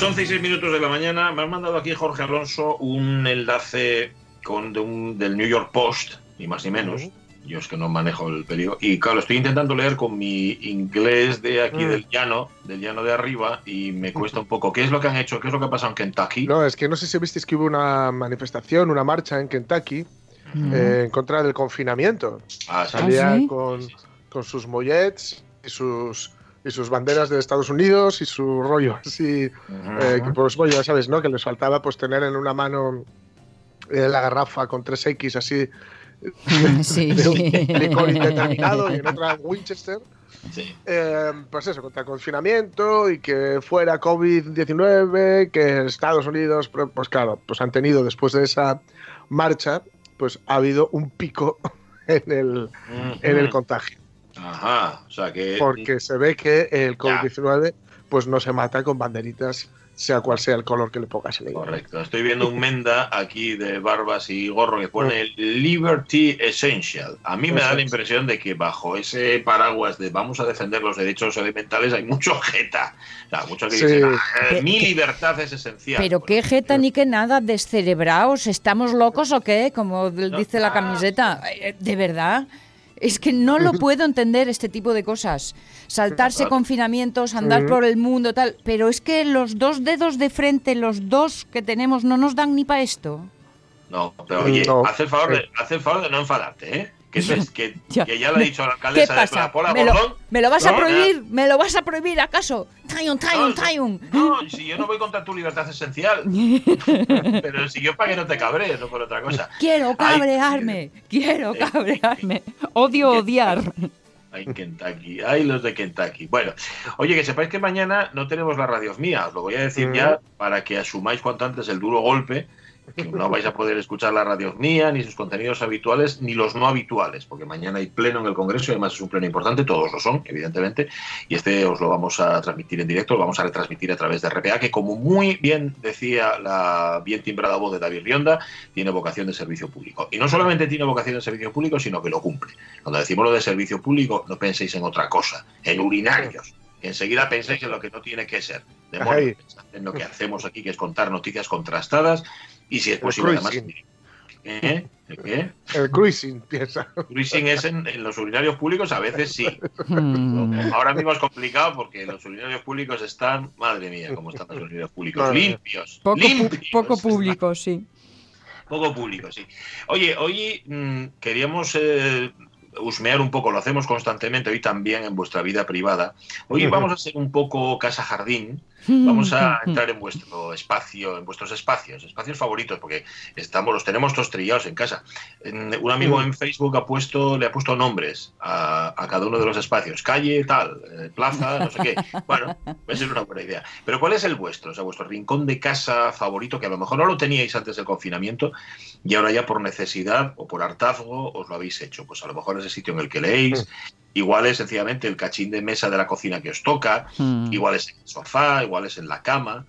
Las 11 y 6 minutos de la mañana me han mandado aquí Jorge Alonso un enlace con, de un, del New York Post, ni más ni menos. Yo es que no manejo el periódico. Y claro, estoy intentando leer con mi inglés de aquí Mm. del llano, del llano de arriba, y me cuesta un poco. ¿Qué es lo que han hecho? ¿Qué es lo que ha pasado en Kentucky? No, es que no sé si visteis que hubo una manifestación, una marcha en Kentucky eh, en contra del confinamiento. Ah, sí. Salía ¿Ah, sí? con, con sus mollets y sus, y sus banderas de Estados Unidos y su rollo así. Eh, que, pues bueno, ya sabes, ¿no? Que les faltaba pues tener en una mano eh, la garrafa con 3X así Sí. de un licor indeterminado y en otra Winchester. Sí. Eh, pues eso, contra el confinamiento y que fuera COVID-19, que Estados Unidos, pero, pues claro, pues han tenido después de esa marcha, pues ha habido un pico en el, en el contagio. Ajá, o sea que... Porque se ve que el COVID-19 pues no se mata con banderitas, sea cual sea el color que le pongas ella. Correcto. Estoy viendo un menda aquí de barbas y gorro que pone Liberty Essential. A mí me da la impresión de que bajo ese paraguas de vamos a defender los derechos elementales hay mucho jeta. O sea, mucho que Sí. dicen, "Ah, eh, mi libertad es esencial. Pero qué jeta ni qué nada, descerebraos, ¿estamos locos o qué? Como dice la camiseta. Eh, ¿De verdad? Es que no lo puedo entender este tipo de cosas. Saltarse confinamientos, andar por el mundo, tal. Pero es que los dos dedos de frente, los dos que tenemos, no nos dan ni para esto. No, pero oye, No. haz, el favor de, haz el favor de no enfadarte, ¿eh? Que, es- que, Ya. que ya lo ha dicho la ¿Qué alcaldesa de? Plapola ¿Me lo, me lo vas a prohibir? ¿Me lo vas a prohibir acaso? Tayun, tayun, tayun. No, si yo no voy contra tu libertad esencial. pero si yo para que no te cabrees, no por otra cosa. Quiero Ay, cabrearme, quiero eh, cabrearme. Odio odiar. Ay, Kentucky, ay, los de Kentucky. Bueno, oye, que sepáis que mañana no tenemos la radio mía, os lo voy a decir Mm. ya para que asumáis cuanto antes el duro golpe, no vais a poder escuchar la radio mía, ni sus contenidos habituales, ni los no habituales, porque mañana hay pleno en el Congreso y además es un pleno importante, todos lo son, evidentemente, y este os lo vamos a transmitir en directo, lo vamos a retransmitir a través de RPA, que como muy bien decía la bien timbrada voz de David Rionda, tiene vocación de servicio público. Y no solamente tiene vocación de servicio público, sino que lo cumple. Cuando decimos lo de servicio público, no penséis en otra cosa, en urinarios. Enseguida penséis en lo que no tiene que ser. Ay. pensad en lo que hacemos aquí, que es contar noticias contrastadas y si es El posible, además. ¿Eh? ¿El qué? El cruising, piensa. Cruising es en, en los urinarios públicos, a veces sí. Mm. Ahora mismo es complicado porque los urinarios públicos están, madre mía, cómo están los urinarios públicos, Madre limpios. Poco, limpios. poco público, sí. Poco público, sí. Oye, hoy mm, queríamos eh, husmear un poco, lo hacemos constantemente, hoy también en vuestra vida privada. Hoy vamos a ser un poco casa-jardín, vamos a entrar en vuestro espacio, en vuestros espacios, espacios favoritos, porque estamos, los tenemos todos trillados en casa. Un amigo Mm. en Facebook ha puesto, le ha puesto nombres a, a cada uno de los espacios, calle, tal, eh, plaza, no sé qué. Bueno, puede ser una buena idea. Pero ¿cuál es el vuestro? O sea, vuestro rincón de casa favorito, que a lo mejor no lo teníais antes del confinamiento y ahora ya por necesidad o por hartazgo os lo habéis hecho. Pues a lo mejor es el sitio en el que leéis, igual es sencillamente el cachín de mesa de la cocina que os toca, Mm. igual es en el sofá, igual es en la cama.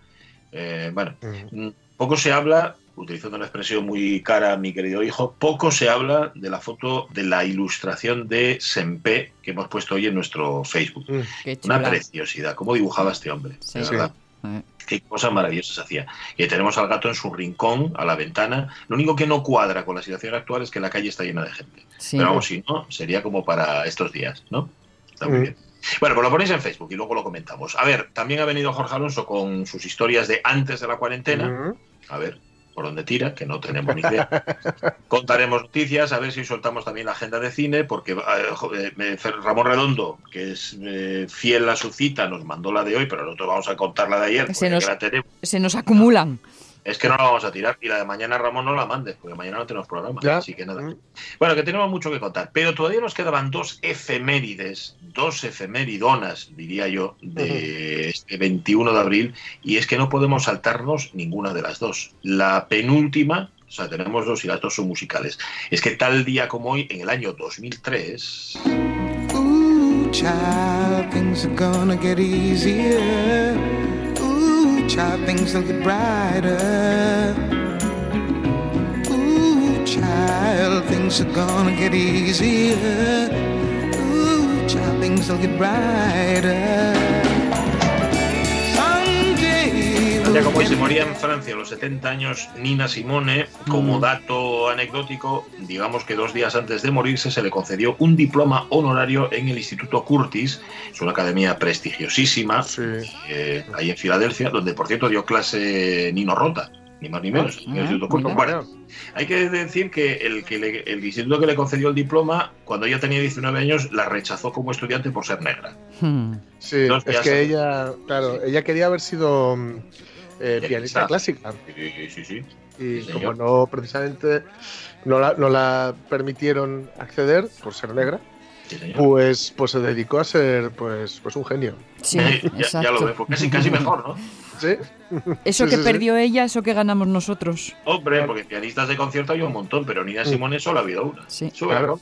Eh, bueno, Mm. mm, poco se habla, utilizando una expresión muy cara a mi querido hijo, poco se habla de la foto de la ilustración de Sempe que hemos puesto hoy en nuestro Facebook. Mm. Qué Una preciosidad, cómo dibujaba este hombre, Sí. de verdad. Eh. Qué cosas maravillosas hacía. Y tenemos al gato en su rincón, a la ventana. Lo único que no cuadra con la situación actual es que la calle está llena de gente. Sí. Pero vamos, si no, sería como para estos días, ¿no? Está muy Mm. bien. Bueno, pues lo ponéis en Facebook y luego lo comentamos. A ver, también ha venido Jorge Alonso con sus historias de antes de la cuarentena. Mm. A ver por dónde tira, que no tenemos ni idea. Contaremos noticias, a ver si soltamos también la agenda de cine, porque eh, jo- eh, Ramón Redondo, que es eh, fiel a su cita, nos mandó la de hoy, pero nosotros vamos a contar la de ayer, Se porque nos- la tenemos. Se nos acumulan. Es que no la vamos a tirar. Y la de mañana, Ramón, no la mandes, porque mañana no tenemos programa. Ya. Así que nada. Mm. Bueno, que tenemos mucho que contar. Pero todavía nos quedaban dos efemérides, dos efemeridonas, diría yo, de este 21 de abril. Y es que no podemos saltarnos ninguna de las dos. La penúltima. O sea, tenemos dos y las dos son musicales. Es que tal día como hoy, en el año 2003, Ooh, child, child, things will get brighter. Ooh, child, things are gonna get easier. Ooh, child, things will get brighter. Como we'll se moría en Francia a los 70 años Nina Simone, como dato anecdótico, digamos que dos días antes de morirse se le concedió un diploma honorario en el Instituto Curtis, es una academia prestigiosísima, Sí. eh, ahí en Filadelfia, donde por cierto dio clase Nino Rota, ni más ni menos, en el Ah, Instituto Curtis. mira. Bueno, hay que decir que el, que le- el instituto que le concedió el diploma, cuando ella tenía 19 años, la rechazó como estudiante por ser negra. Hmm. Sí, es que ella, claro, ella quería haber sido mm, eh, Pianista. pianista clásica Sí, sí, sí. y Sí, como señor. no precisamente no la, no la permitieron acceder por ser negra, sí, pues, pues se dedicó a ser pues, pues un genio. Sí, ya, lo ves, pues casi, casi mejor, ¿no? ¿Sí? Eso Sí, que sí, sí. perdió ella, eso que ganamos nosotros. Hombre, porque pianistas de concierto hay un montón, pero Nina Simone solo ha habido una. Sí. Sube, Claro.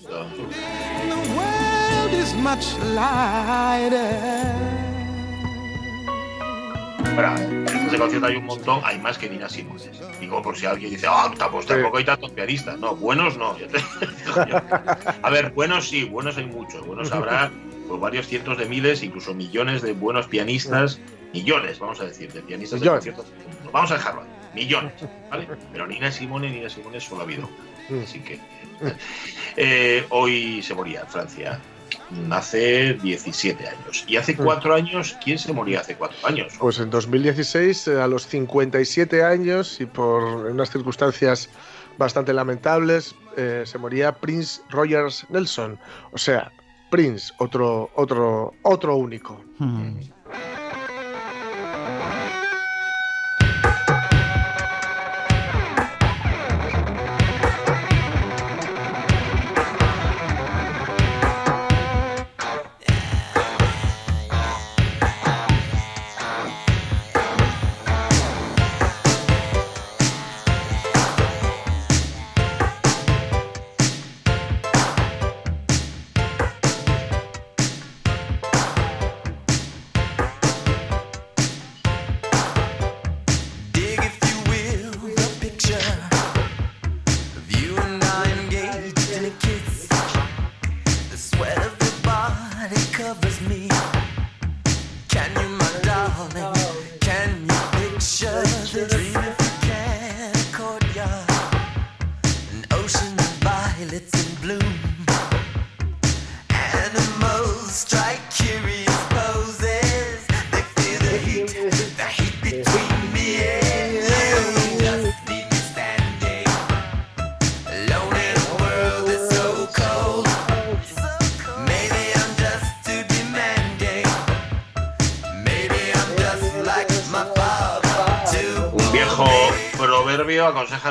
Pianistas de concierto hay un montón, hay más que Nina Simone. Digo, por si alguien dice, ah, pues tampoco hay tantos pianistas. No, buenos no. te- A ver, buenos sí, buenos hay muchos. Buenos habrá pues, varios cientos de miles, incluso millones de buenos pianistas. Millones, vamos a decir, de pianistas Millones. de concierto. Vamos a dejarlo ahí. Millones, ¿vale? Pero Nina Simone, Nina Simone solo ha habido. Mm. Así que. eh, hoy se moría en Francia. Hace 17 años. Y hace Mm. 4 años, ¿quién se moría hace 4 años? Pues en 2016, eh, a los 57 años y por unas circunstancias bastante lamentables, eh, se moría Prince Rogers Nelson. O sea, Prince, otro, otro, otro único. Hmm.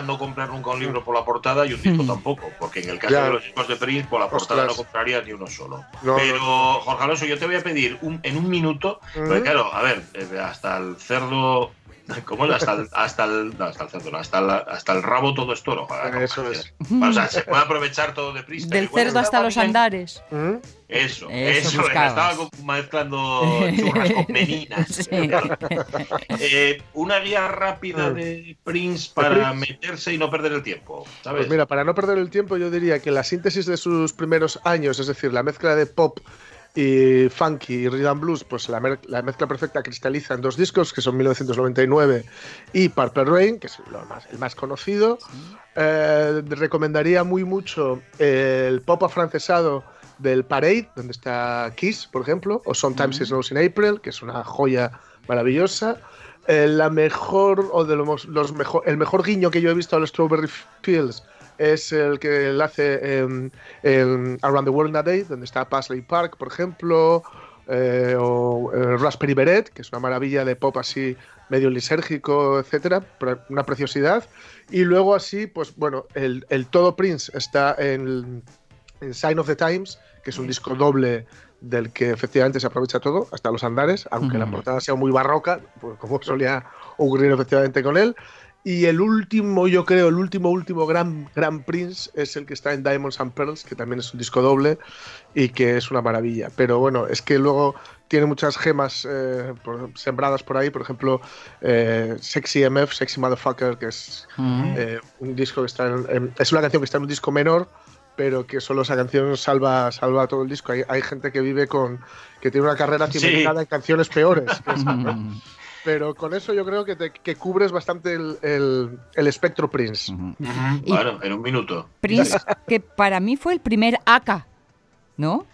No comprar nunca un libro por la portada y un disco tampoco, porque en el caso Ya. de los discos de Prince, por la portada Ostras. no compraría ni uno solo. No, Pero, Jorge Alonso, yo te voy a pedir un- en un minuto, porque claro, a ver, eh, hasta el cerdo. ¿Cómo es? Hasta el, hasta el, no, hasta el cerdo, no, hasta, el, hasta el rabo todo es toro. joder, Eso es. O sea, se puede aprovechar todo de prisa. Del cerdo hasta los bien- andares. ¿Mm? Eso, Eso eso, buscabas. estaba mezclando churras con meninas. Sí. Eh, una guía rápida Mm. de Prince para Prince? meterse y no perder el tiempo, ¿sabes? Pues mira, para no perder el tiempo, yo diría que la síntesis de sus primeros años, es decir, la mezcla de pop y funky y rhythm and blues, pues la, mezcla perfecta cristaliza en dos discos, que son 1999 y Purple Rain, que es lo más, el más conocido. Eh, recomendaría muy mucho el pop afrancesado del Parade, donde está Kiss, por ejemplo, o Sometimes It Snows in April, que es una joya maravillosa. Eh, la mejor, o de los, los mejor, el mejor guiño que yo he visto a los Strawberry Fields es el que él hace en, en Around the World in a Day, donde está Paisley Park, por ejemplo, eh, o eh, Raspberry Beret, que es una maravilla de pop así medio lisérgico, etcétera, una preciosidad. Y luego así, pues bueno, el, el todo Prince está en, en Sign of the Times, que es un disco doble del que efectivamente se aprovecha todo, hasta los andares, aunque la portada sea muy barroca, pues como solía ocurrir efectivamente con él. Y el último, yo creo, el último, último gran, gran Prince es el que está en Diamonds and Pearls, que también es un disco doble y que es una maravilla. Pero bueno, es que luego tiene muchas gemas eh, por- sembradas por ahí, por ejemplo, eh, Sexy MF, Sexy Motherfucker, que es Mm. eh, un disco que está en, en- es una canción que está en un disco menor, pero que solo esa canción salva, salva todo el disco. Hay, hay gente que vive con que tiene una carrera Sí. cimentada en canciones peores. pero con eso yo creo que, te- que cubres bastante el, el- el espectro Prince. Bueno, en un minuto. Prince, que para mí fue el primer AK, ¿no?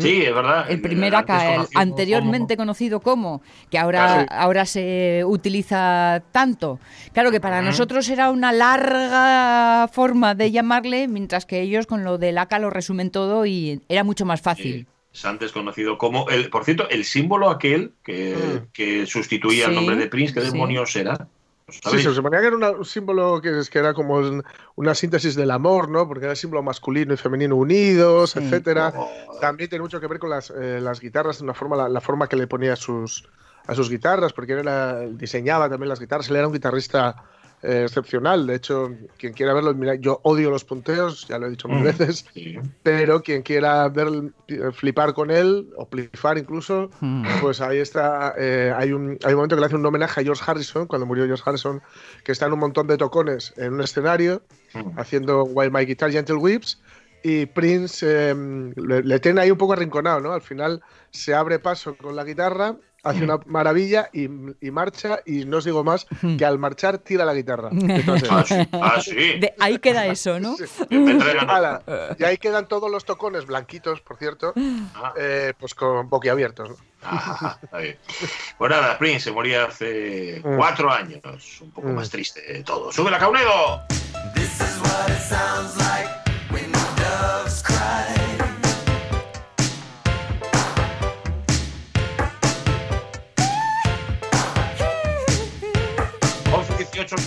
Sí, es verdad. El primer AK, el anteriormente conocido como, que ahora, Ah, sí. ahora se utiliza tanto. Claro que para nosotros era una larga forma de llamarle, mientras que ellos con lo del AK lo resumen todo y era mucho más fácil. eh, es antes conocido como el, por cierto, el símbolo aquel que, Mm. que sustituía el nombre de Prince, ¿qué sí. demonios era? ¿Lo Sí, se suponía que era una- un símbolo que, es- que era como un- una síntesis del amor, ¿no? Porque era símbolo masculino y femenino unidos, Sí. etcétera. Oh, También tiene mucho que ver con las, eh, las guitarras, una forma, la, la forma que le ponía a sus, a sus guitarras, porque él era, diseñaba también las guitarras, él era un guitarrista eh, excepcional. De hecho, quien quiera verlo, mira, yo odio los punteos, ya lo he dicho mil Mm. veces, sí. pero quien quiera ver, eh, flipar con él, o flipar incluso, Mm. pues ahí está. eh, hay, un, hay un momento que le hace un homenaje a George Harrison, cuando murió George Harrison, que está en un montón de tocones en un escenario, Mm. haciendo While My Guitar Gentle Whips. Y Prince eh, le, le tiene ahí un poco arrinconado, ¿no? Al final se abre paso con la guitarra, hace una maravilla y, y marcha. Y no os digo más que al marchar tira la guitarra. Entonces, Ah, sí. Ah, sí. De- ahí queda eso, ¿no? Ala, y ahí quedan todos los tocones blanquitos, por cierto, Ah, eh, pues con boquiabiertos. ¿no? ah, está bien. Pues nada, Prince se moría hace Mm. cuatro años. Un poco Mm. más triste de todo. ¡Sube la Caunedo! This is what it sounds like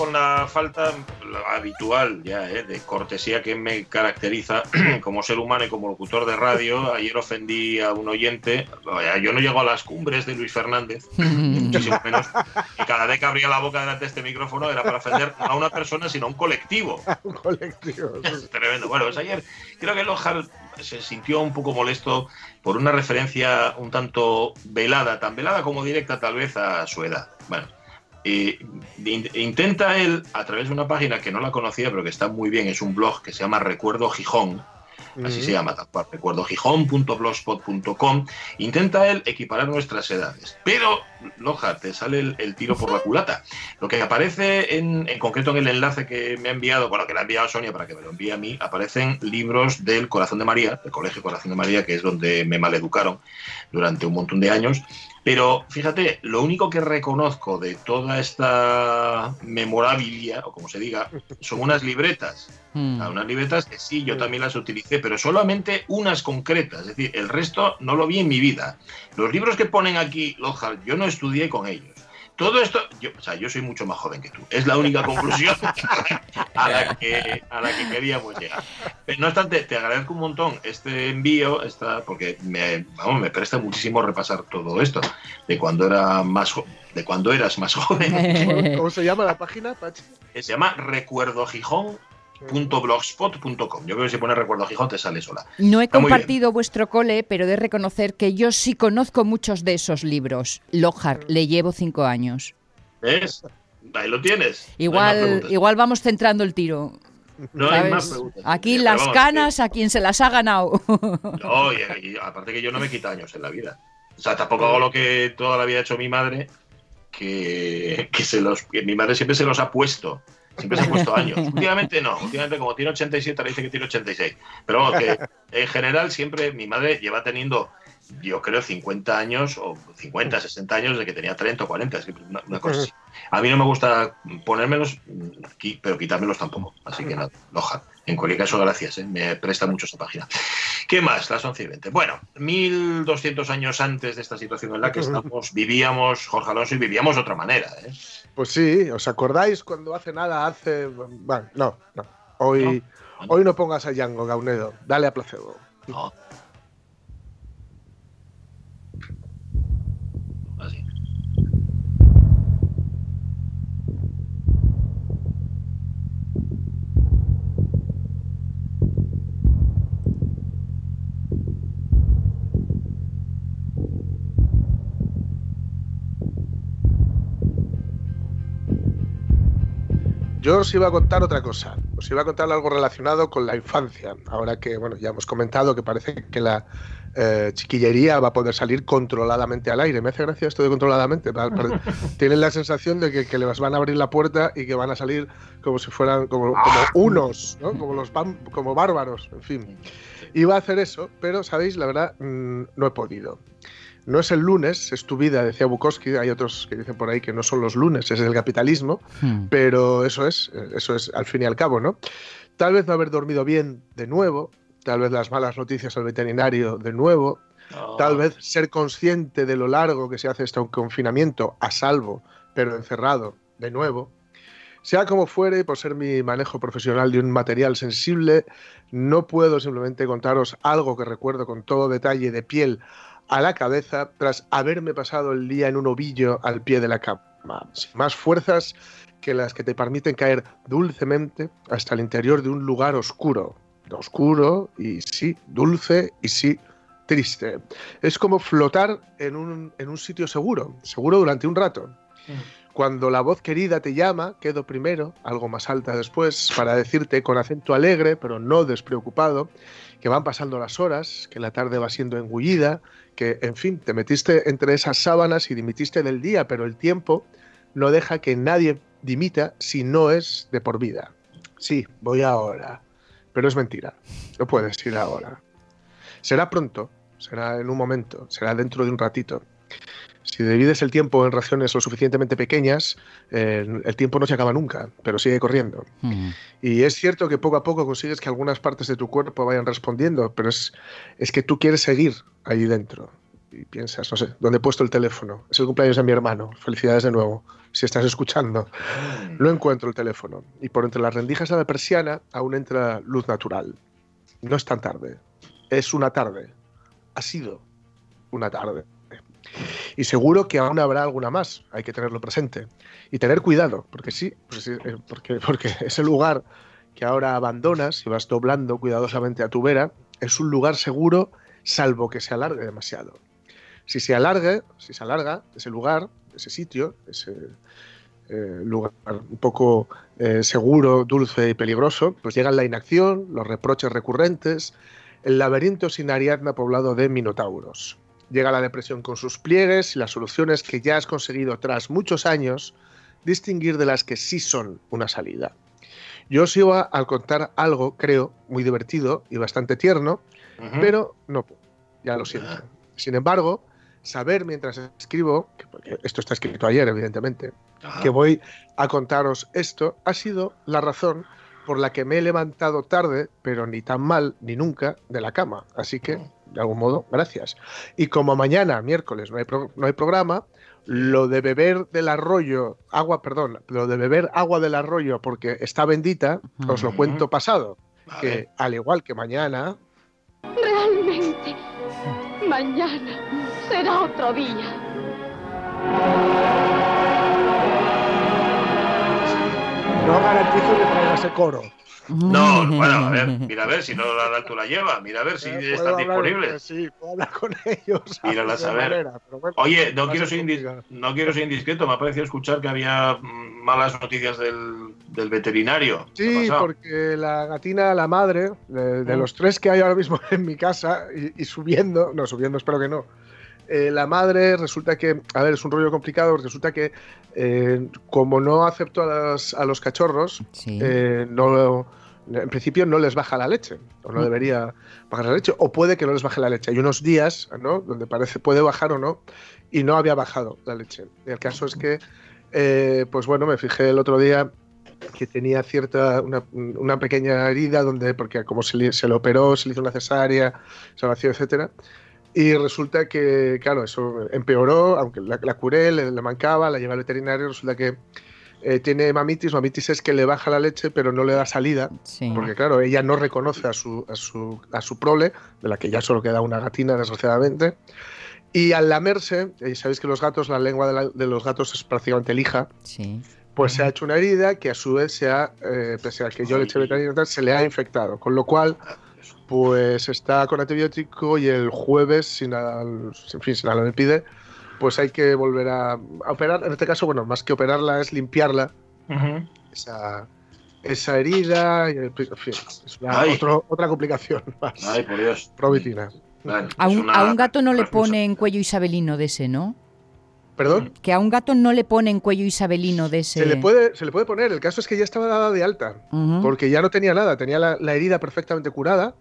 con la falta habitual ya eh, de cortesía que me caracteriza como ser humano y como locutor de radio. Ayer ofendí a un oyente. Yo no llego a las cumbres de Luis Fernández, muchísimo menos. Y cada vez que abría la boca delante de este micrófono era para ofender no a una persona, sino a un colectivo. Un colectivo. Es tremendo. Bueno, pues ayer creo que Lohar se sintió un poco molesto por una referencia un tanto velada, tan velada como directa tal vez a su edad. Bueno, in- intenta él, a través de una página que no la conocía, pero que está muy bien, es un blog que se llama Recuerdo Gijón, así Mm. se llama tal cual, intenta él equiparar nuestras edades. Pero, Loja, te sale el, el tiro por la culata. Lo que aparece en, en concreto en el enlace que me ha enviado, bueno, que le ha enviado Sonia para que me lo envíe a mí, aparecen libros del Corazón de María, del Colegio Corazón de María, que es donde me maleducaron durante un montón de años. Pero fíjate, lo único que reconozco de toda esta memorabilia, o como se diga, son unas libretas. Mm. A unas libretas que sí, yo también las utilicé, pero solamente unas concretas. Es decir, el resto no lo vi en mi vida. Los libros que ponen aquí, Lohar, yo no estudié con ellos. Todo esto, yo, o sea, yo soy mucho más joven que tú. Es la única conclusión a la que, a la que queríamos llegar. Pero no obstante, te agradezco un montón este envío, esta, porque me, vamos, me presta muchísimo repasar todo esto de cuando era más de cuando eras más joven. ¿Cómo, se llama la página, Pachi? Se llama recuerdogijón.blogspot.com. Yo creo que si pones Recuerdo Gijón te sale sola. No he Está compartido vuestro cole, pero de reconocer que yo sí conozco muchos de esos libros. Lojar, le llevo cinco años. ¿Ves? Ahí lo tienes. Igual, igual vamos centrando el tiro. No hay más preguntas. Aquí Pero las vamos, canas a quien se las ha ganado. no, y- y aparte que yo no me quito años en la vida. O sea, tampoco hago lo que toda la vida ha hecho mi madre, que, que se los, que mi madre siempre se los ha puesto. Siempre se ha puesto años. Últimamente no. Últimamente, como tiene 87, le dice que tiene 86. Pero vamos, que en general siempre mi madre lleva teniendo, yo creo, 50 años o 50, 60 años desde que tenía 30 o 40. es Una, una cosa así. A mí no me gusta ponérmelos, qui- pero quitármelos tampoco. Así que nada, Loja. En cualquier caso, gracias, ¿eh? me presta mucho esta página. ¿Qué más? Las 11 y 20. Bueno, 1200 años antes de esta situación en la que estamos, vivíamos, Jorge Alonso, y vivíamos de otra manera. ¿eh? Pues sí, ¿os acordáis cuando hace nada, hace... Bueno, no, no. Hoy No. hoy no pongas a Django, Gaunedo. Dale a placebo. No. Yo os iba a contar otra cosa. Os iba a contar algo relacionado con la infancia. Ahora que, bueno, ya hemos comentado que parece que la eh, chiquillería va a poder salir controladamente al aire. Me hace gracia esto de controladamente. Tienen la sensación de que, que les van a abrir la puerta y que van a salir como si fueran como, como unos, ¿no? como los como bárbaros, en fin. Iba a hacer eso, pero, ¿sabéis? La verdad, mm, no he podido. No es el lunes, es tu vida, decía Bukowski. Hay otros que dicen por ahí que no son los lunes, es el capitalismo. Hmm. Pero eso es, eso es al fin y al cabo, ¿no? Tal vez no haber dormido bien de nuevo, tal vez las malas noticias al veterinario de nuevo, tal vez ser consciente de lo largo que se hace este confinamiento a salvo, pero encerrado de nuevo. Sea como fuere, por ser mi manejo profesional de un material sensible, no puedo simplemente contaros algo que recuerdo con todo detalle de piel a la cabeza tras haberme pasado el día en un ovillo al pie de la cama, sin más fuerzas que las que te permiten caer dulcemente hasta el interior de un lugar oscuro. Oscuro y sí, dulce y sí, triste. Es como flotar en un, en un sitio seguro, seguro durante un rato. Cuando la voz querida te llama, quedo primero, algo más alta después, para decirte con acento alegre, pero no despreocupado, que van pasando las horas, que la tarde va siendo engullida, que, en fin, te metiste entre esas sábanas y dimitiste del día, pero el tiempo no deja que nadie dimita si no es de por vida. Sí, voy ahora, pero es mentira, no puedes ir ahora. Será pronto, será en un momento, será dentro de un ratito. Si divides el tiempo en raciones lo suficientemente pequeñas, eh, el tiempo no se acaba nunca, pero sigue corriendo. Y es cierto que poco a poco consigues que algunas partes de tu cuerpo vayan respondiendo, pero es, es que tú quieres seguir ahí dentro. Y piensas, no sé, ¿dónde he puesto el teléfono? Es el cumpleaños de mi hermano. Felicidades de nuevo, si estás escuchando. No encuentro el teléfono. Y por entre las rendijas de la persiana aún entra luz natural. No es tan tarde. Es una tarde. Ha sido una tarde. Y seguro que aún habrá alguna más. Hay que tenerlo presente. Y tener cuidado, porque sí, pues eh, porque, porque ese lugar que ahora abandonas y vas doblando cuidadosamente a tu vera es un lugar seguro, salvo que se alargue demasiado. Si se alargue, si se alarga ese lugar, ese sitio, ese eh, lugar un poco eh, seguro, dulce y peligroso, pues llegan la inacción, los reproches recurrentes, el laberinto sin Ariadna poblado de minotauros. Llega la depresión con sus pliegues y las soluciones que ya has conseguido tras muchos años distinguir de las que sí son una salida. Yo os iba a contar algo, creo, muy divertido y bastante tierno, pero no puedo, ya lo siento. Sin embargo, saber mientras escribo, que- porque esto está escrito ayer, evidentemente, Ah, que voy a contaros esto, ha sido la razón por la que me he levantado tarde, pero ni tan mal ni nunca, de la cama. Así que, de algún modo, gracias. Y como mañana, miércoles, no hay, pro- no hay programa, lo de beber del arroyo, agua, perdón, lo de beber agua del arroyo porque está bendita, os lo cuento pasado. vale. Que al igual que mañana, Realmente, mañana será otro día. no garantizo que traiga ese coro. No, bueno, a ver, mira a ver si no la da tú la lleva, mira a ver si Eh, están disponibles. Sí, puedo hablar con ellos. Mírala a saber. manera, pero bueno, Oye, no quiero, ser no quiero ser indiscreto, me ha parecido escuchar que había malas noticias del, del veterinario. ¿Qué ha Sí, porque la gatina, la madre, de, de Mm. los tres que hay ahora mismo en mi casa y, y subiendo, no, subiendo espero que no, eh, la madre resulta que, a ver, es un rollo complicado, porque resulta que eh, como no acepto a, las- a los cachorros, Sí. eh, no, en principio no les baja la leche, o no Mm. debería bajar la leche, o puede que no les baje la leche. Hay unos días, ¿no? Donde parece puede bajar o no, y no había bajado la leche. Y el caso es que, pues bueno, me fijé el otro día que tenía cierta, una, una pequeña herida donde, porque como se le, se le operó, se le hizo una cesárea, se vació, etcétera. Y resulta que, claro, eso empeoró, aunque la, la curé, le, le mancaba, la llevé al veterinario, resulta que eh, tiene mamitis. Mamitis es que le baja la leche, pero no le da salida. Sí. Porque, claro, ella no reconoce a su, a su, a su prole, de la que ya solo queda una gatina, desgraciadamente. Y al lamerse, eh, sabéis que los gatos, la lengua de, la- de los gatos es prácticamente lija, Sí. pues se ha hecho una herida que a su vez se ha, eh, pese a que yo le eché veterinario y se le ha infectado. Con lo cual, pues está con antibiótico y el jueves, si nada, en fin, si nada me pide, pues hay que volver a, a operar. En este caso, bueno, más que operarla es limpiarla, esa, esa herida, y, en fin, es una- Ay. otro- otra complicación más. Ay, por Dios. Provitina. Bueno, A un, una a un gato no le ponen cuello isabelino de ese, ¿no? ¿Perdón? Que a un gato no le ponen cuello isabelino de ese. Se le, puede, se le puede poner, el caso es que ya estaba dada de alta, porque ya no tenía nada, tenía la, la herida perfectamente curada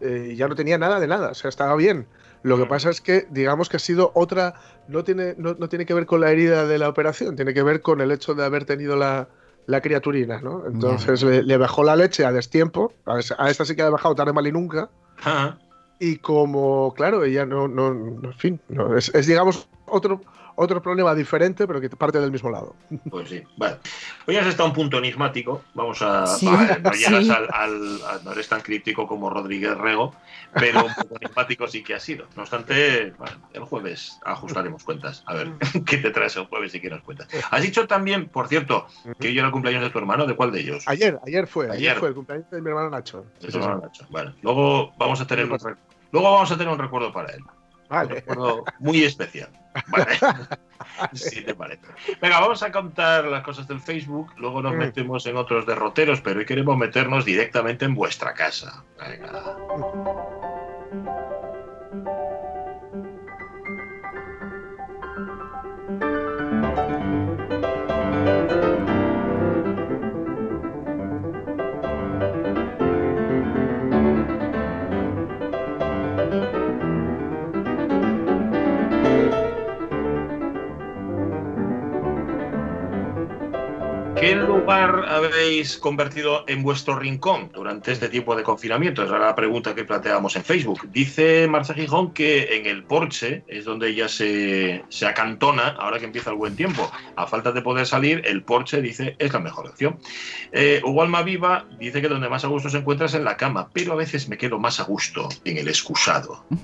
eh, ya no tenía nada de nada, o sea, estaba bien. Lo que pasa es que, digamos que ha sido otra, no tiene, no, no tiene que ver con la herida de la operación, tiene que ver con el hecho de haber tenido la, la criaturina, ¿no? Entonces le, le bajó la leche a destiempo, a, a esta sí que ha bajado tarde mal y nunca, Ajá. y como, claro, ella no, no, no, en fin, no, es, es, digamos otro, otro problema diferente, pero que parte del mismo lado. Pues sí. Bueno, hoy has estado un punto enigmático. Vamos a. Sí, no llegas sí. al, al- a- No eres tan crítico como Rodríguez Rego, pero un poco enigmático sí que ha sido. No obstante, bueno, el jueves ajustaremos cuentas. A ver qué te traes el jueves y qué nos cuentas. Has dicho también, por cierto, que hoy era el cumpleaños de tu hermano. ¿De cuál de ellos? Ayer, ayer fue, ayer, Ayer. fue el cumpleaños de mi hermano Nacho. De Sí, tu sí, hermano sí. Nacho. Bueno, luego vamos a tener un luego vamos a tener un recuerdo para él. Un Vale. recuerdo muy especial. Vale. Si te parece. Venga, vamos a contar las cosas del Facebook, luego nos Mm. metemos en otros derroteros, pero hoy queremos meternos directamente en vuestra casa. Venga. ¿Qué lugar habéis convertido en vuestro rincón durante este tiempo de confinamiento? Esa era la pregunta que planteábamos en Facebook. Dice Marcia Gijón que en el porche es donde ella se, se acantona ahora que empieza el buen tiempo. A falta de poder salir, el porche dice es la mejor opción. Eh, Hugo Alma Viva dice que donde más a gusto se encuentra es en la cama, pero a veces me quedo más a gusto en el excusado.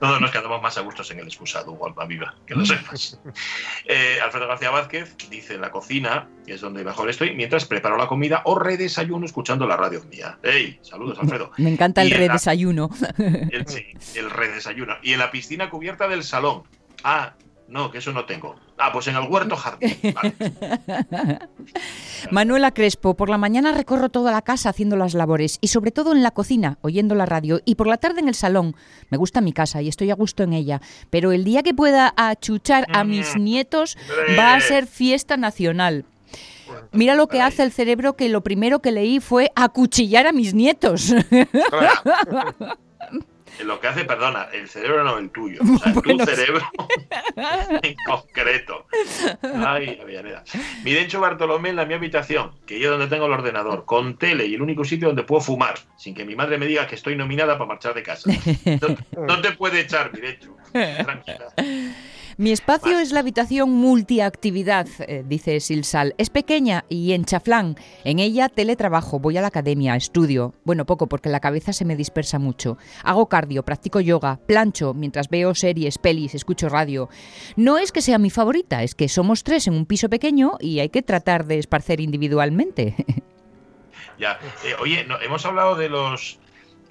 Todos nos quedamos más a gustos en el excusado, Hugo Alma Viva, que lo sepas. Eh, Alfredo García Vázquez dice en la cocina, que es donde mejor estoy, mientras preparo la comida o redesayuno escuchando la radio mía. ¡Ey! Saludos, Alfredo. Me encanta el en la- redesayuno. El, sí, el redesayuno. Y en la piscina cubierta del salón. Ah, no, que eso no tengo. Ah, pues en el huerto jardín. Vale. Manuela Crespo, por la mañana recorro toda la casa haciendo las labores y sobre todo en la cocina, oyendo la radio y por la tarde en el salón. Me gusta mi casa y estoy a gusto en ella, pero el día que pueda achuchar a mis Mm. nietos va a ser fiesta nacional. Mira lo que hace el cerebro que lo primero que leí fue acuchillar a mis nietos. Lo que hace, perdona, el cerebro no el tuyo. O sea, Bueno, tu cerebro en concreto. Ay, Avellaneda. Mi Dencho Bartolomé en la mi habitación, que yo donde tengo el ordenador, con tele y el único sitio donde puedo fumar, sin que mi madre me diga que estoy nominada para marchar de casa. No, no te puede echar, mi Dencho. Tranquila. Mi espacio es la habitación multiactividad, eh, dice Silsal. Es pequeña y en chaflán. En ella teletrabajo, voy a la academia, estudio. Bueno, poco porque la cabeza se me dispersa mucho. Hago cardio, practico yoga, plancho mientras veo series, pelis, escucho radio. No es que sea mi favorita, es que somos tres en un piso pequeño y hay que tratar de esparcer individualmente. Ya. Eh, oye, hemos hablado de los.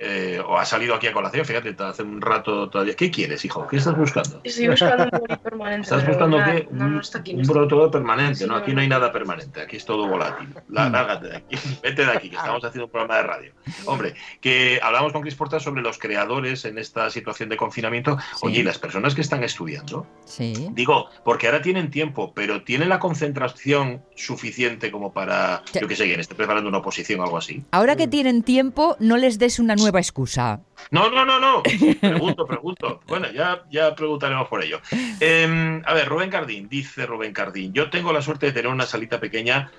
Eh, o ha salido aquí a colación, fíjate, hace un rato todavía. ¿Qué quieres, hijo? ¿Qué estás buscando? Estoy buscando un permanente. ¿Estás buscando nada, qué? No, Un- no está aquí. no Un protocolo permanente, Sí, ¿no? Aquí no. hay nada permanente, aquí es todo volátil. La- Mm. Lárgate de aquí, vete de aquí, que estamos haciendo un programa de radio. Hombre, que hablamos con Cris Portas sobre los creadores en esta situación de confinamiento. Oye, y las personas que están estudiando, sí. digo, porque ahora tienen tiempo, pero tienen la concentración suficiente como para, yo qué sé, quien esté preparando una oposición o algo así. Ahora que tienen tiempo, no les des una nueva excusa. No, no, no, no. Pregunto, pregunto. Bueno, ya, ya preguntaremos por ello. Eh, a ver, Rubén Cardín, dice Rubén Cardín. Yo tengo la suerte de tener una salita pequeña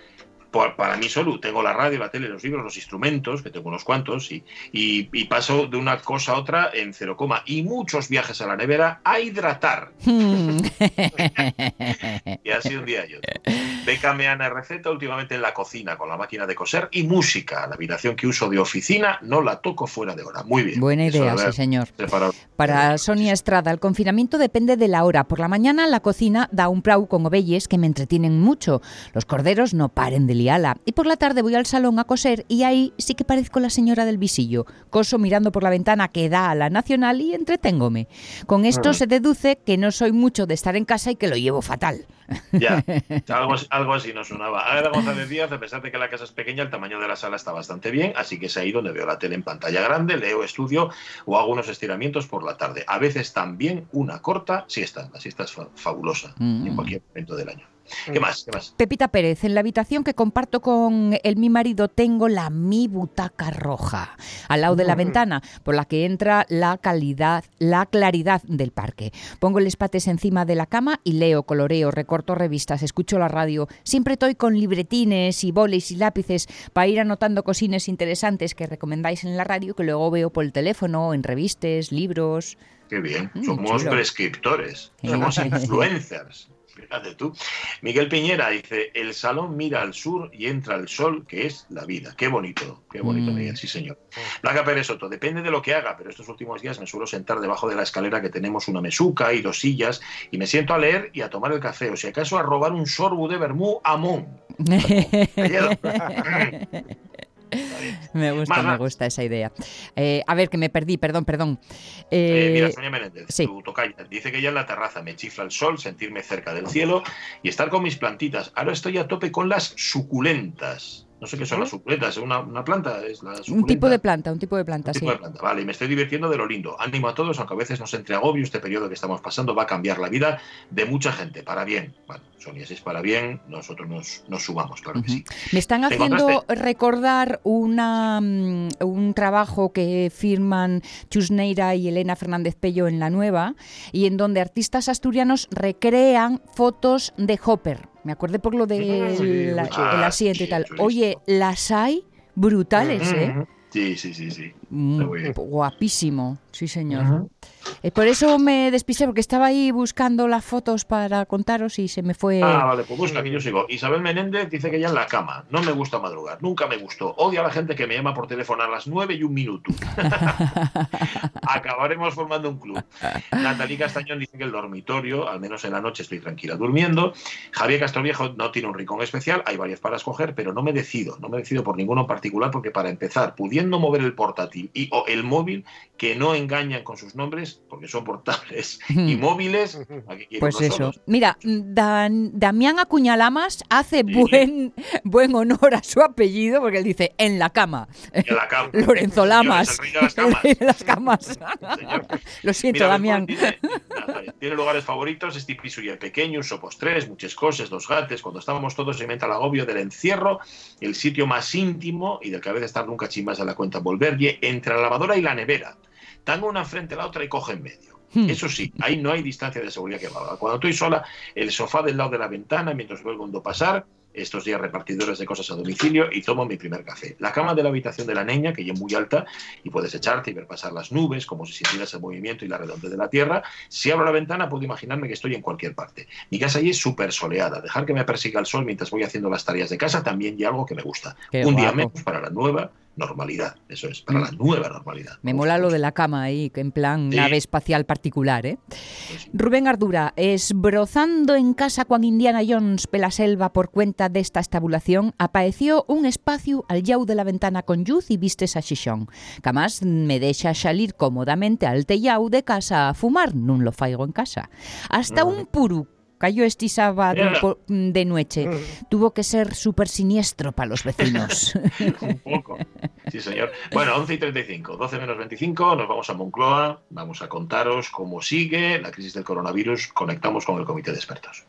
por- para mí solo. Tengo la radio, la tele, los libros, los instrumentos, que tengo unos cuantos, y, y- y paso de una cosa a otra en cero coma. Y muchos viajes a la nevera a hidratar. Hmm. Y así un día y otro. Bécame Ana receta últimamente en la cocina con la máquina de coser y música. La habitación que uso de oficina no la toco fuera de hora. Muy bien. Buena idea, sí, señor. separado- Para Sonia Estrada, el confinamiento depende de la hora. Por la mañana la cocina da un prau con ovelles que me entretienen mucho. Los corderos no paren de liala. Y por la tarde voy al salón a coser y ahí sí que parezco la señora del visillo. Coso mirando por la ventana que da a la nacional y entreténgome. Con esto se deduce que no soy mucho de estar en casa y que lo llevo fatal. Ya, algo, as- algo así nos sonaba. Agra González Díaz, a pesar de que la casa es pequeña, el tamaño de la sala está bastante bien, así que es ahí donde veo la tele en pantalla grande, leo, estudio o hago unos estiramientos por la tarde. A veces también una corta siesta. La siesta es fa- fabulosa Mm. en cualquier momento del año. ¿Qué más? ¿Qué más? Pepita Pérez, en la habitación que comparto con el mi marido tengo la mi butaca roja, al lado de la ventana, por la que entra la calidad, la claridad del parque. Pongo el espates encima de la cama y leo, coloreo, recorto revistas, escucho la radio. Siempre estoy con libretines y bolis y lápices para ir anotando cosines interesantes que recomendáis en la radio que luego veo por el teléfono, en revistas, libros. Qué bien. Mm, Somos chulo. prescriptores, somos influencers. Fíjate tú. Miguel Piñera dice, el salón mira al sur y entra el sol, que es la vida. Qué bonito, qué bonito, Mm. Miguel, sí señor. Blanca Pérez Soto, depende de lo que haga, pero estos últimos días me suelo sentar debajo de la escalera que tenemos una mesuca y dos sillas y me siento a leer y a tomar el café, o si acaso a robar un sorbu de vermú amón. me gusta, Más, me más. gusta esa idea. Eh, a ver, que me perdí, perdón, perdón. Eh, Eh, mira, Sonia Menéndez, sí. tu tocaya, dice que ya en la terraza me chifla el sol, sentirme cerca del cielo y estar con mis plantitas. Ahora estoy a tope con las suculentas. No sé qué son las suculentas, ¿es una, una planta? Es la un suculenta. tipo de planta, un tipo de planta, Un sí. tipo de planta. Vale, y me estoy divirtiendo de lo lindo. Ánimo a todos, aunque a veces nos entre agobio, este periodo que estamos pasando va a cambiar la vida de mucha gente, para bien. Bueno, Sonia, si es para bien, nosotros nos, nos sumamos, claro que sí. Me están ¿Te haciendo recordar una, mm, un trabajo que firman Chusneira y Elena Fernández Pello en La Nueva y en donde artistas asturianos recrean fotos de Hopper. Me acordé por lo del el asiento y Ah, tal. Oye, las hay brutales, ¿eh? Sí, sí, sí, sí. Mm. Guapísimo, sí señor. Eh, por eso me despisté, porque estaba ahí buscando las fotos para contaros y se me fue... Ah, vale, pues busca, que yo sigo. Isabel Menéndez dice que ya en la cama. No me gusta madrugar, nunca me gustó. Odio a la gente que me llama por teléfono a las 9 y un minuto. Acabaremos formando un club. Natalí Castañón dice que el dormitorio, al menos en la noche estoy tranquila durmiendo. Javier Castroviejo no tiene un rincón especial, hay varias para escoger, pero no me decido, no me decido por ninguno en particular, porque para empezar, pudiendo mover el portátil y o el móvil, que no engañan con sus nombres, porque son portables y móviles, ¿a qué quieren Pues eso. solos? Mira, Dan- Damián Acuñalamas hace Sí. buen, buen honor a su apellido porque él dice en la cama. En la cama. Lorenzo Señor, Lamas. es el rey de las camas. El rey de las camas. Señor. Lo siento, Mira, Damián. Tiene, lugares favoritos, este piso y el pequeño, un sopostres, muchas cosas, dos gatos. Cuando estábamos todos se inventa el agobio del encierro, el sitio más íntimo y del que a veces tarda un cachín más a la cuenta volver, y entre la lavadora y la nevera. Tengo una frente a la otra y coge en medio. Hmm. Eso sí, ahí no hay distancia de seguridad que valga. Cuando estoy sola, el sofá del lado de la ventana, mientras veo el mundo pasar, estos días repartidores de cosas a domicilio y tomo mi primer café. La cama de la habitación de la niña, que ya es muy alta, y puedes echarte y ver pasar las nubes, como si sintieras el movimiento y la redondez de la tierra. Si abro la ventana, puedo imaginarme que estoy en cualquier parte. Mi casa allí es súper soleada. Dejar que me persiga el sol mientras voy haciendo las tareas de casa también ya algo que me gusta. Qué Un día menos para la nueva normalidad. Eso es, para Mm. la nueva normalidad. Me mola lo de la cama ahí, que en plan Sí. nave espacial particular, ¿eh? Pues. Rubén Ardura, esbrozando en casa cuando Indiana Jones pela selva por cuenta desta estabulación, apareció un espacio al llau de la ventana con luz y vistes a xixón. Camás me deixa salir cómodamente al tellau de casa a fumar, non lo faigo en casa. Hasta un puru cayó este sábado po- de noche. Tuvo que ser súper siniestro para los vecinos. Un poco. Sí, señor. Bueno, 11 y 35, 12 menos 25, nos vamos a Moncloa, vamos a contaros cómo sigue la crisis del coronavirus, conectamos con el comité de expertos.